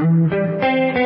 Thank you.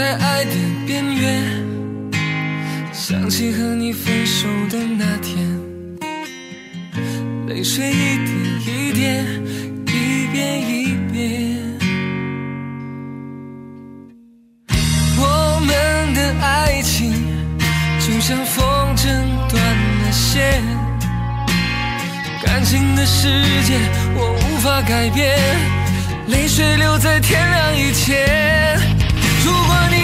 在爱的边缘想起和你分手的那天泪水一点一点一遍一遍。我们的爱情就像风筝断了线感情的世界我无法改变泪水留在天亮以前。如果你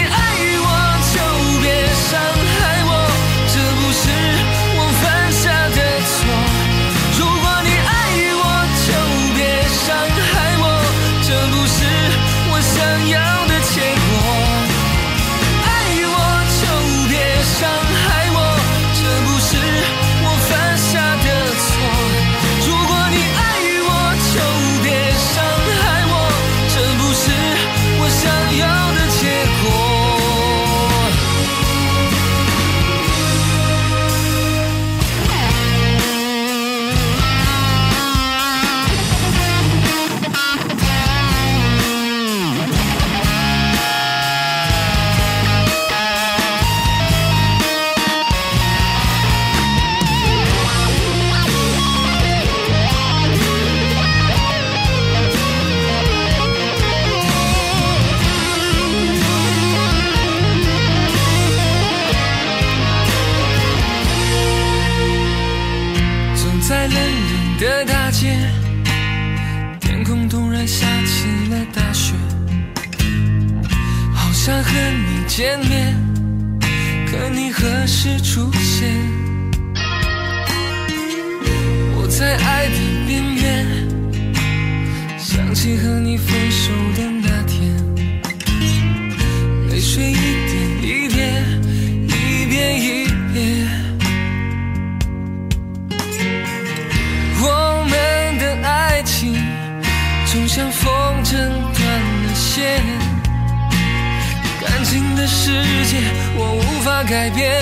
新的世界我无法改变，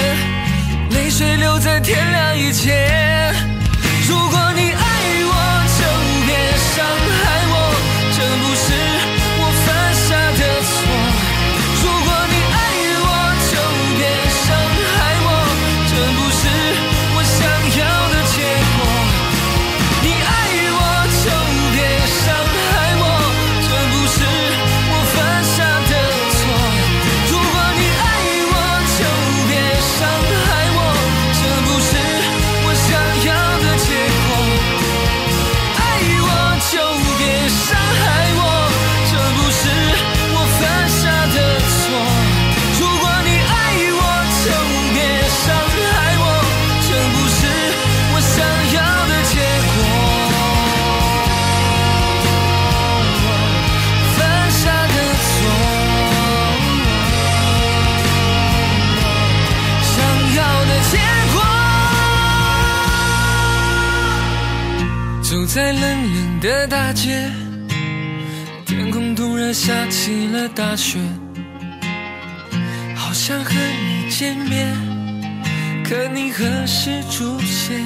泪水流在天亮以前。如果你爱我，就别伤害。街，天空突然下起了大雪，好想和你见面，可你何时出现？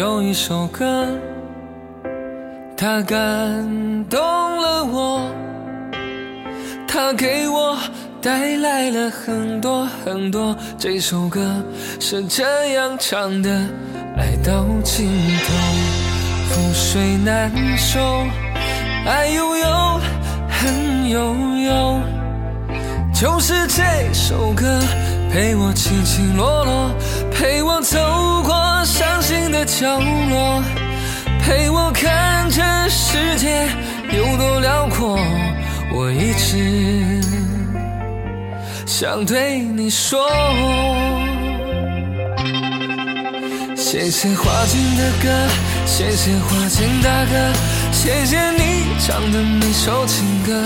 有一首歌，它感动了我，它给我带来了很多很多。这首歌是这样唱的：爱到尽头，覆水难收，爱悠悠，恨悠悠，就是这首歌。陪我起起落落，陪我走过伤心的角落，陪我看这世界有多辽阔。我一直想对你说，谢谢花间的歌，谢谢花间大哥，谢谢你唱的每首情歌。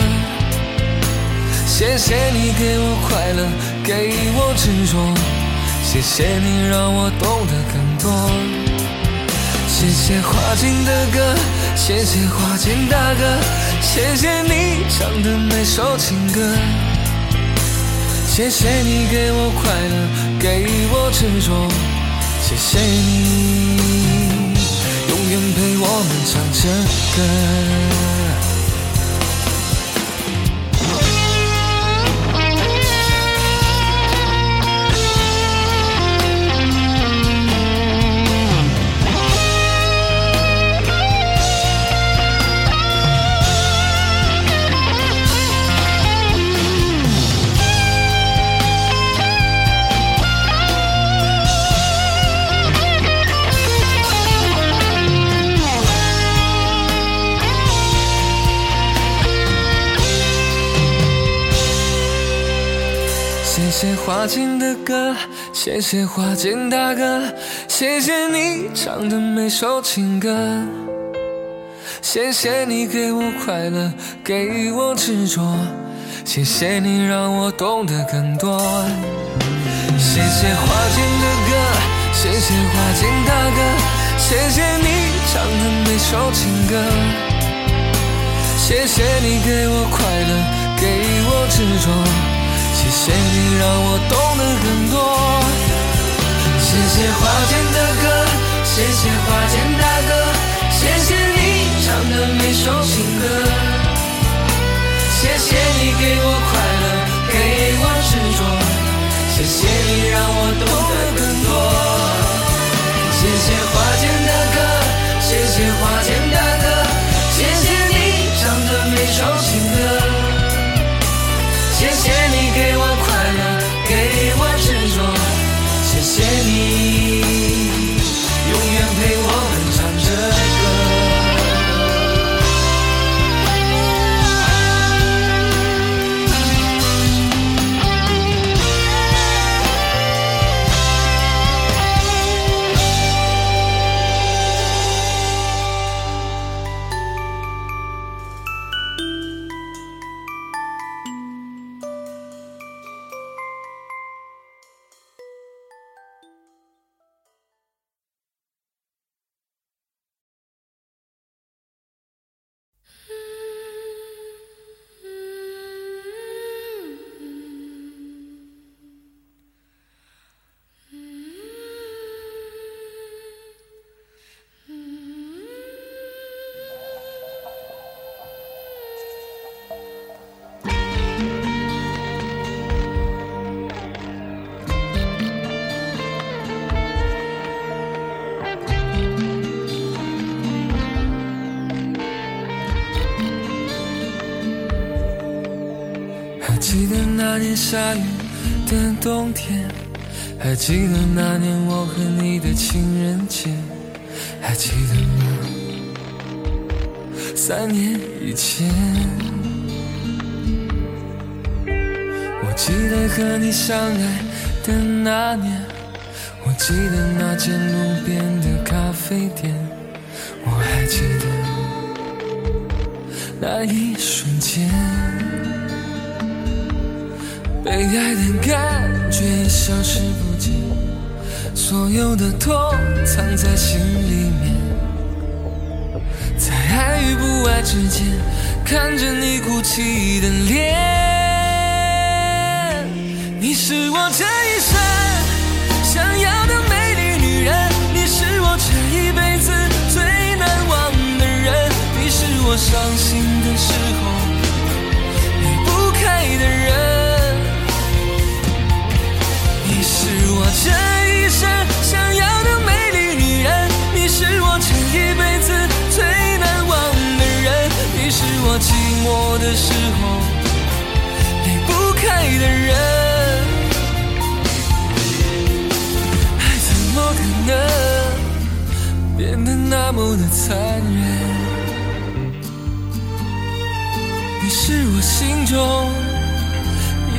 谢谢你给我快乐，给我执着，谢谢你让我懂得更多。谢谢花间的歌，谢谢花间大哥，谢谢你唱的每首情歌。谢谢你给我快乐，给我执着，谢谢你永远陪我们唱着歌。花间的歌，谢谢花间大哥，谢谢你唱的每首情歌，谢谢你给我快乐，给我执着，谢谢你让我懂得更多。谢谢花间的歌，谢谢花间大哥，谢谢你唱的每首情歌，谢谢你给我快乐，给我执着。谢谢你让我懂得很多，谢谢花间的歌，谢谢花间大哥，谢谢你唱的每首情歌，谢谢你给我快乐，给我执着，谢谢你让我懂得更多，谢谢花间的歌，谢谢花间的谢那年下雨的冬天，还记得那年我和你的情人节，还记得吗？三年以前，我记得和你相爱的那年，我记得那间路边的咖啡店，我还记得那一瞬间。被爱的感觉消失不见，所有的痛藏在心里面，在爱与不爱之间，看着你哭泣的脸。你是我的时候离不开的人，爱怎么可能变得那么的残忍？你是我心中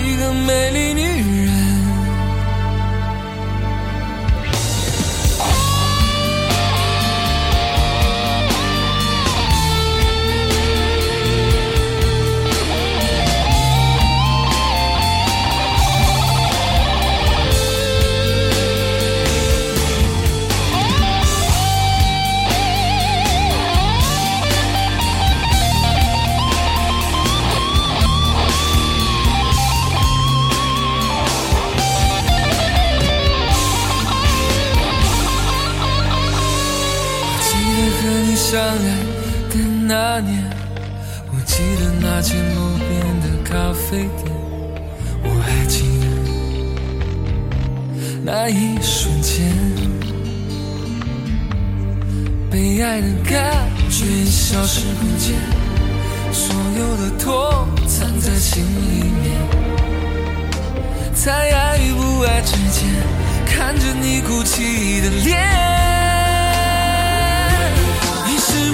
一个美丽女人。相爱的那年，我记得那间路边的咖啡店，我还记得那一瞬间，被爱的感觉消失不见，所有的痛藏在心里面，在爱与不爱之间，看着你哭泣的脸。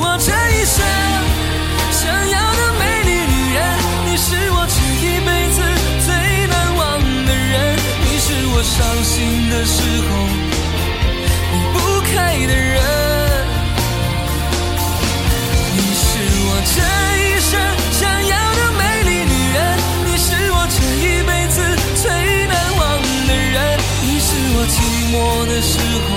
我这一生想要的美丽女人，你是我这一辈子最难忘的人，你是我伤心的时候离不开的人，你是我这一生想要的美丽女人，你是我这一辈子最难忘的人，你是我寂寞的时候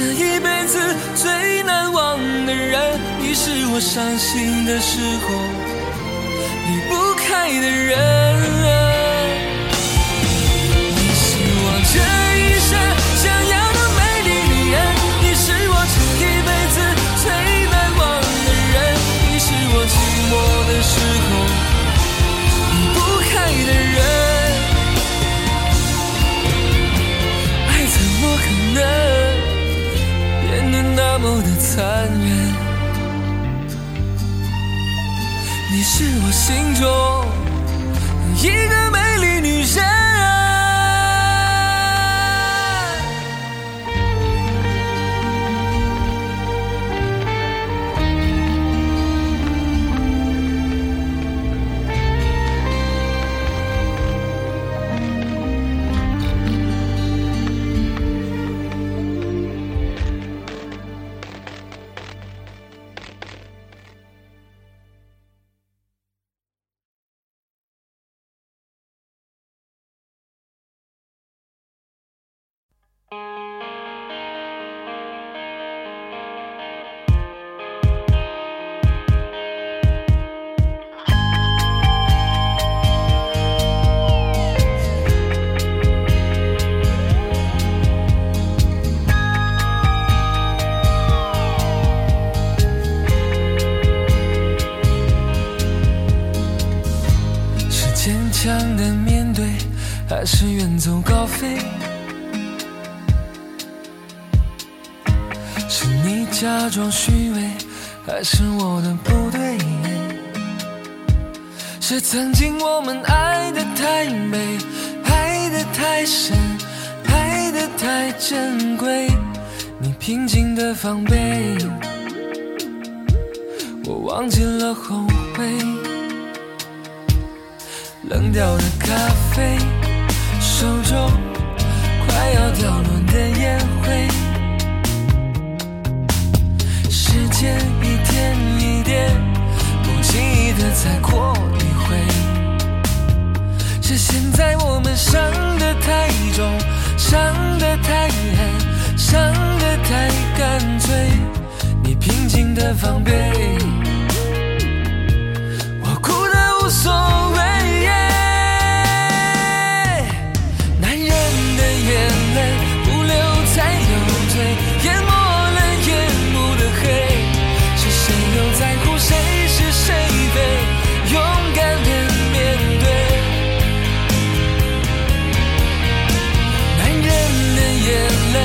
这一辈子最难忘的人，你是我伤心的时候离不开的人。心中一个强的面对还是远走高飞？是你假装虚伪，还是我的不对？是曾经我们爱的太美，爱的太深，爱的太珍贵，你平静的防备，我忘记了后悔，冷掉的咖啡。手中快要掉落的烟灰，时间一天一点不经意的再过一回，是现在我们伤得太重，伤得太狠，伤得太干脆，你平静的防备，我哭的无所谓。眼泪不流才有罪，淹没了夜幕的黑。是谁又在乎谁是谁非？勇敢的面对，男人的眼泪。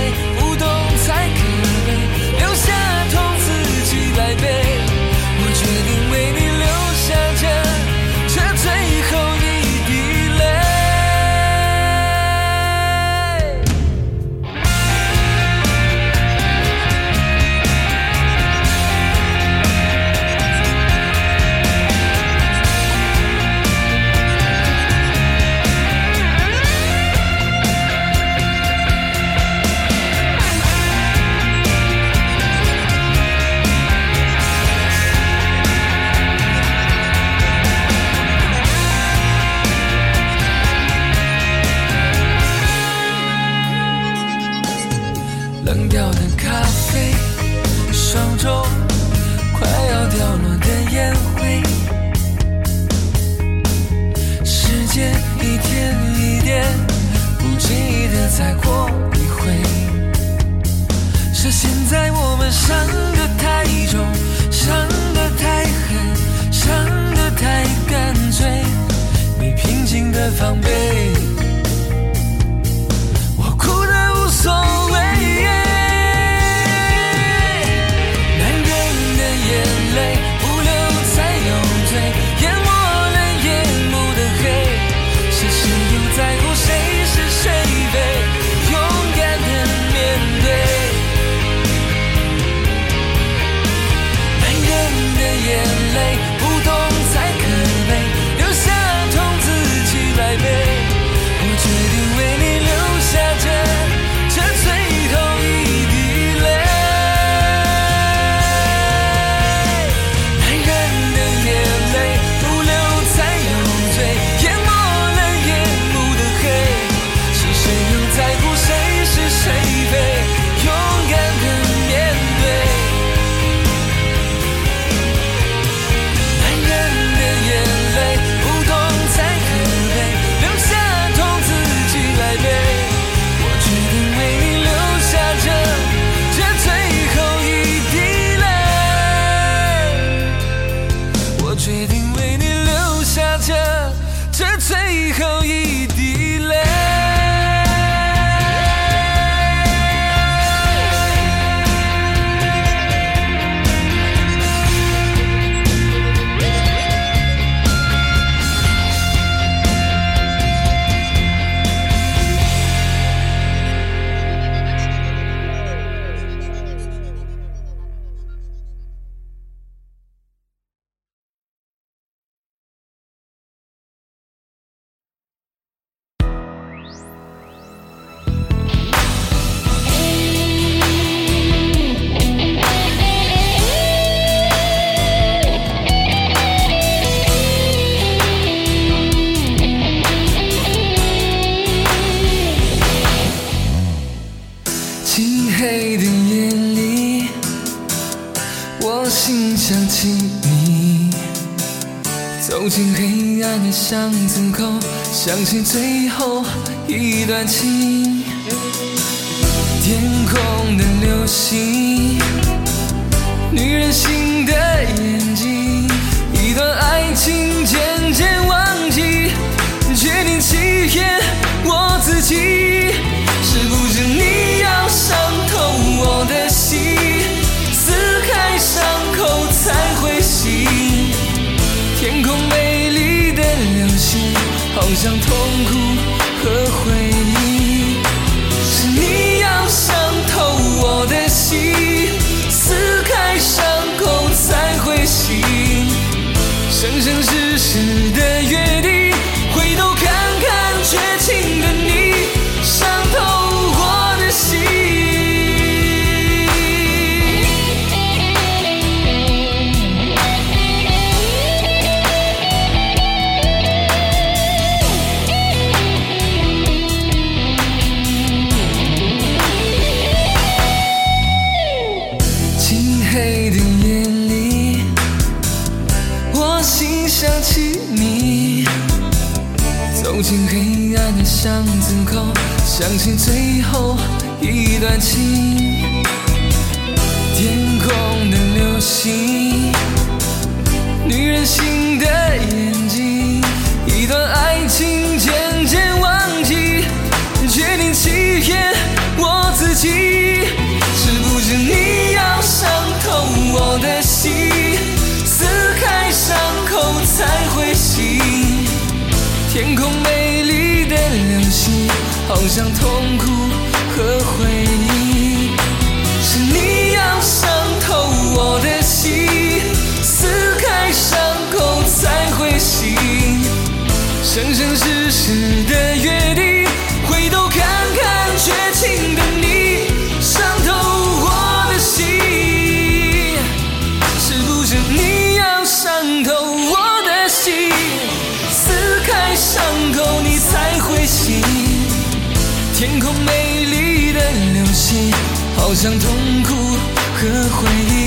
最后一段情像痛苦和回忆。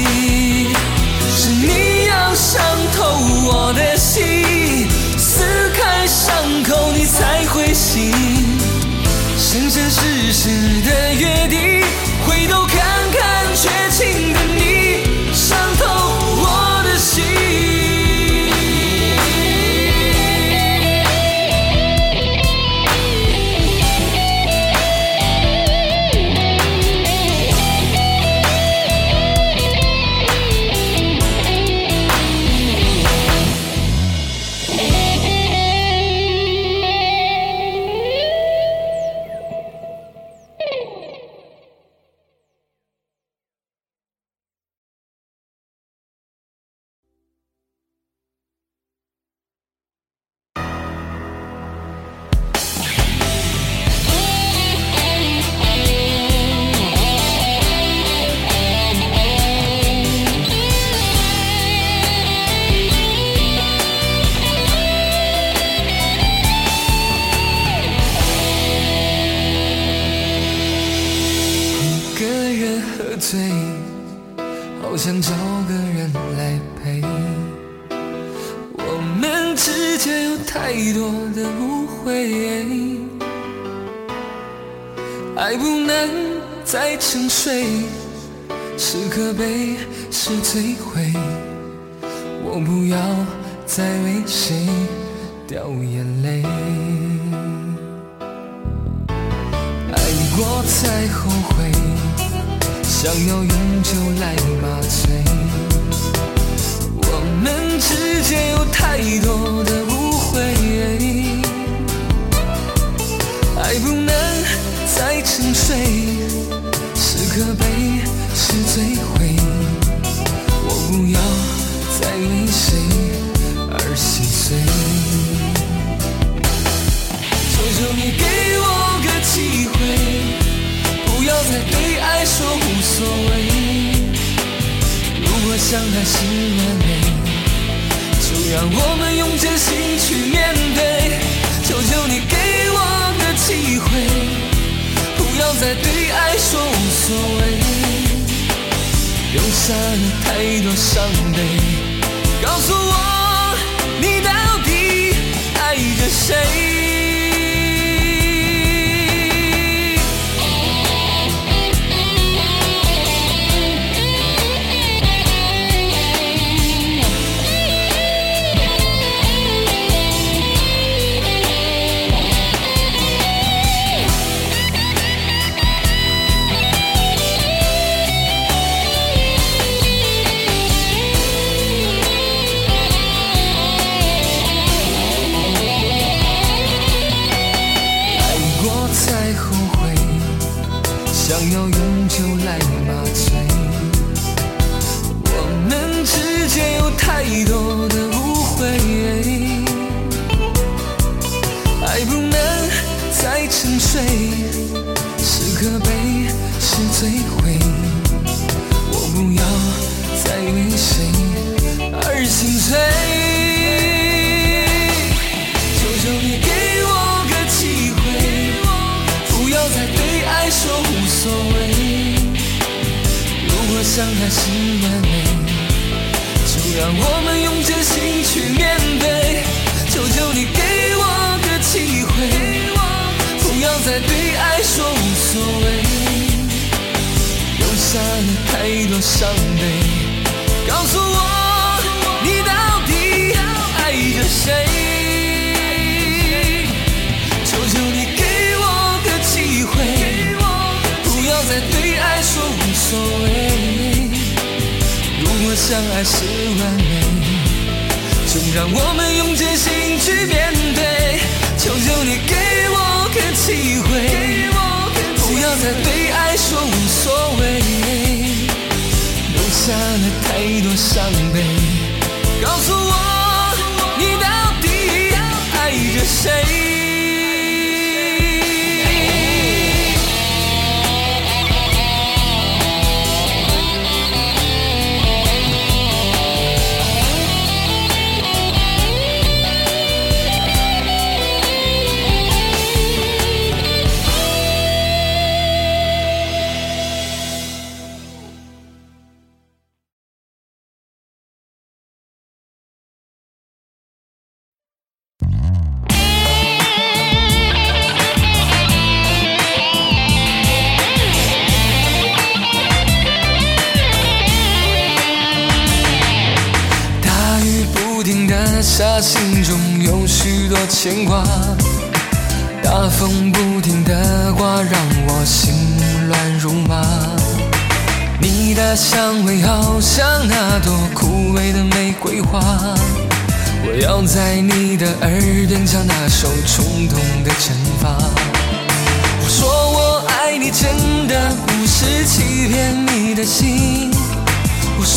下了太多伤悲。告诉我，你到底爱着谁？伤悲。告诉我，你到底爱着谁？求求你给我个机会，不要再对爱说无所谓。如果相爱是完美，就让我们用真心去面对。求求你给我个机会，不要再对爱说无所谓，下了太多伤悲。告诉我，你到底爱着谁？心中有许多牵挂。大风不停的刮，让我心乱如麻。你的香味好像那朵枯萎的玫瑰花。我要在你的耳边唱那首冲动的惩罚。我说我爱你，真的不是欺骗你的心。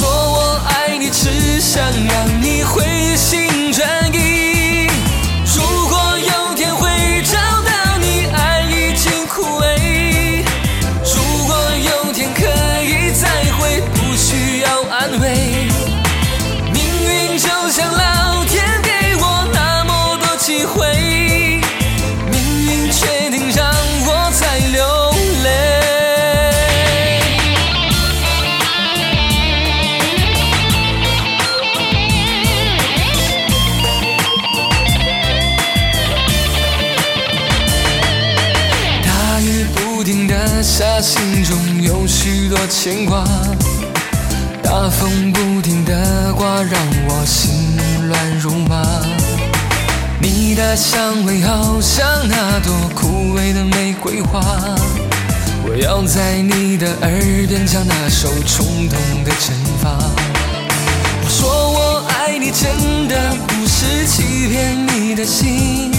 说我爱你，只想让你回心转意。许多牵挂，大风不停的刮，让我心乱如麻。你的香味好像那朵枯萎的玫瑰花，我要在你的耳边将那首冲动的惩罚。我说我爱你，真的不是欺骗你的心。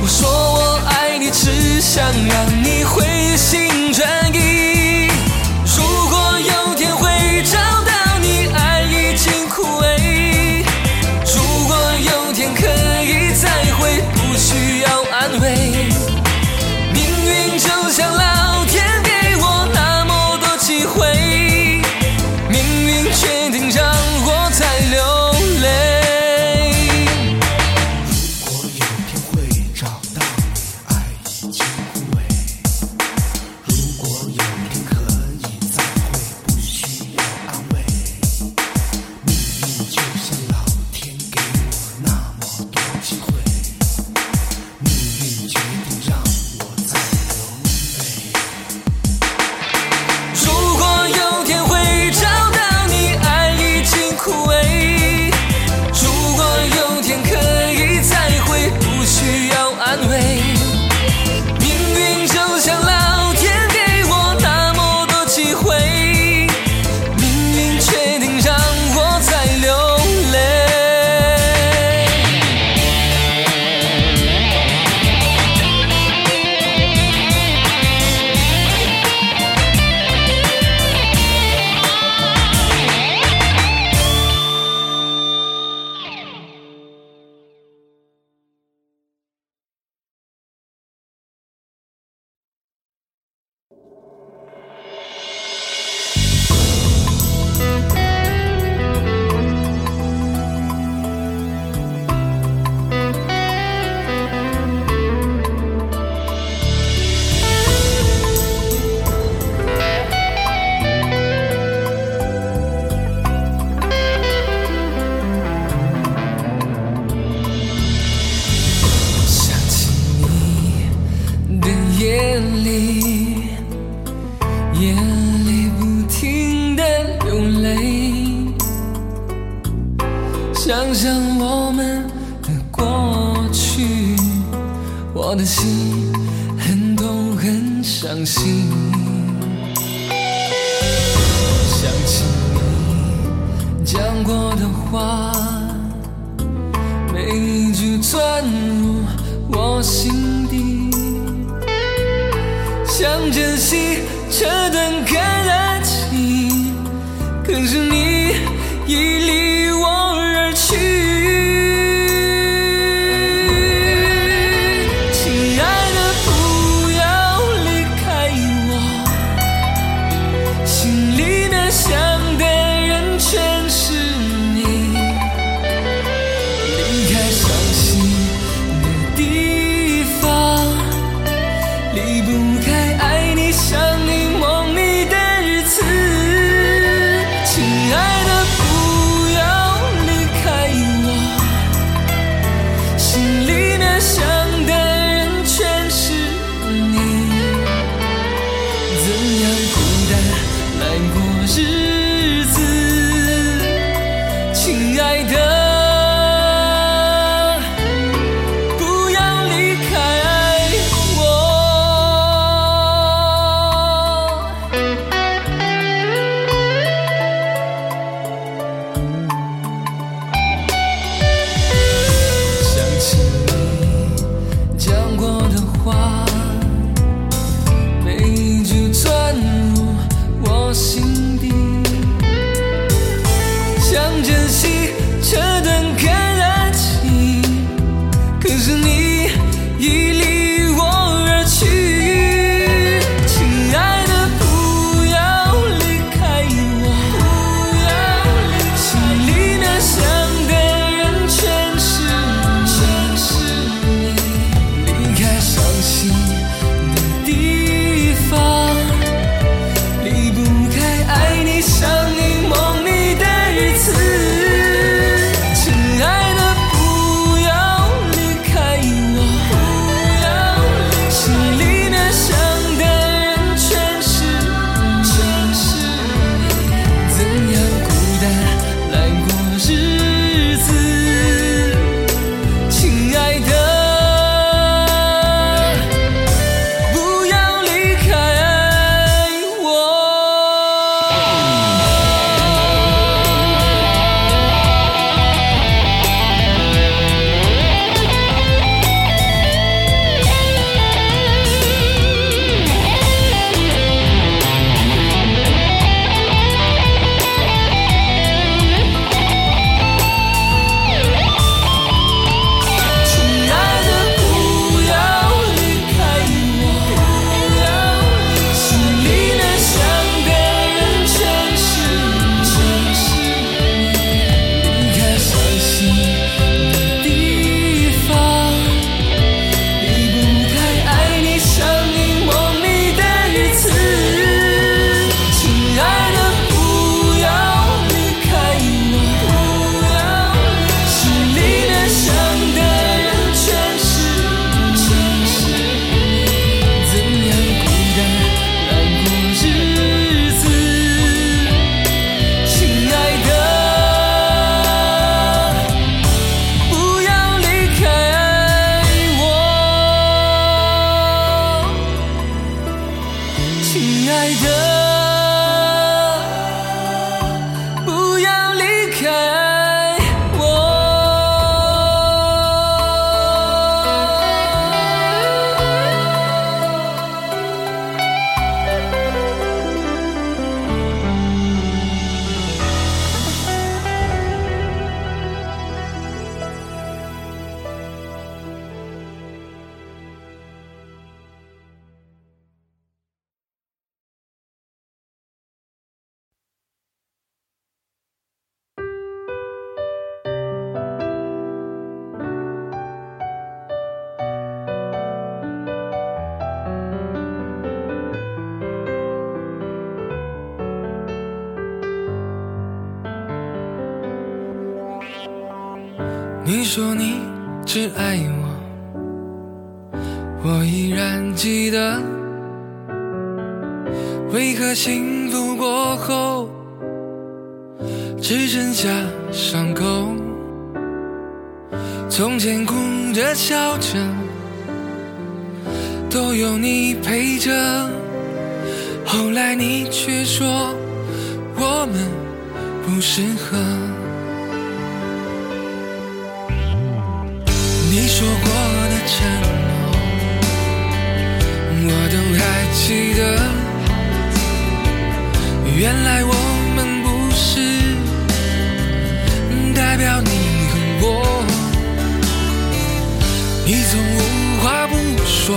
我说我爱你，只想让你回心转意。话每一句钻入我心底想珍惜这段感情可是你已离 assim 你说你只爱我，我依然记得。为何幸福过后，只剩下伤口？从前哭着笑着，都有你陪着。后来你却说我们不适合。原来我们不是代表你和我，你从无话不说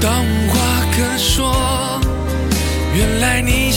到无话可说，原来你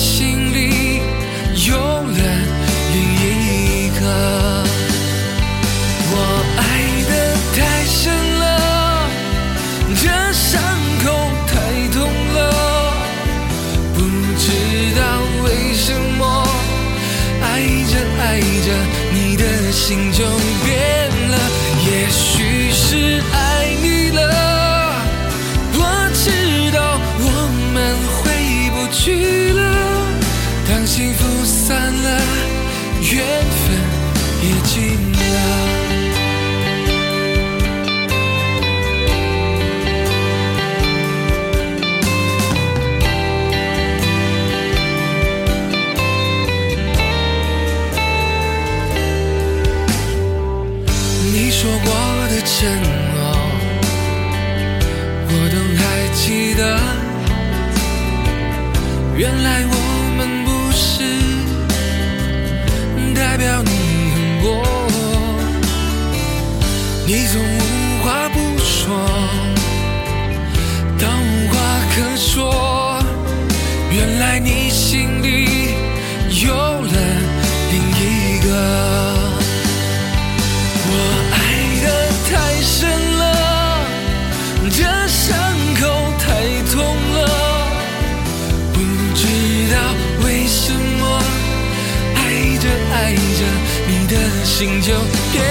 心就变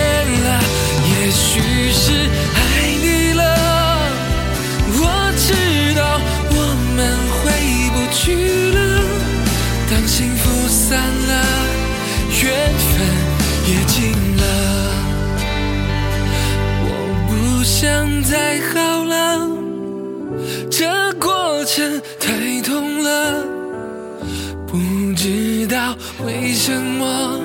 了。也许是爱你了，我知道我们回不去了。当幸福散了，缘分也尽了。我不想再好了，这过程太痛了，不知道为什么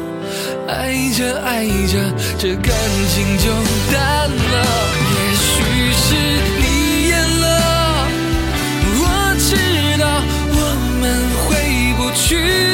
爱着爱着这感情就淡了。也许是你厌了我知道我们回不去。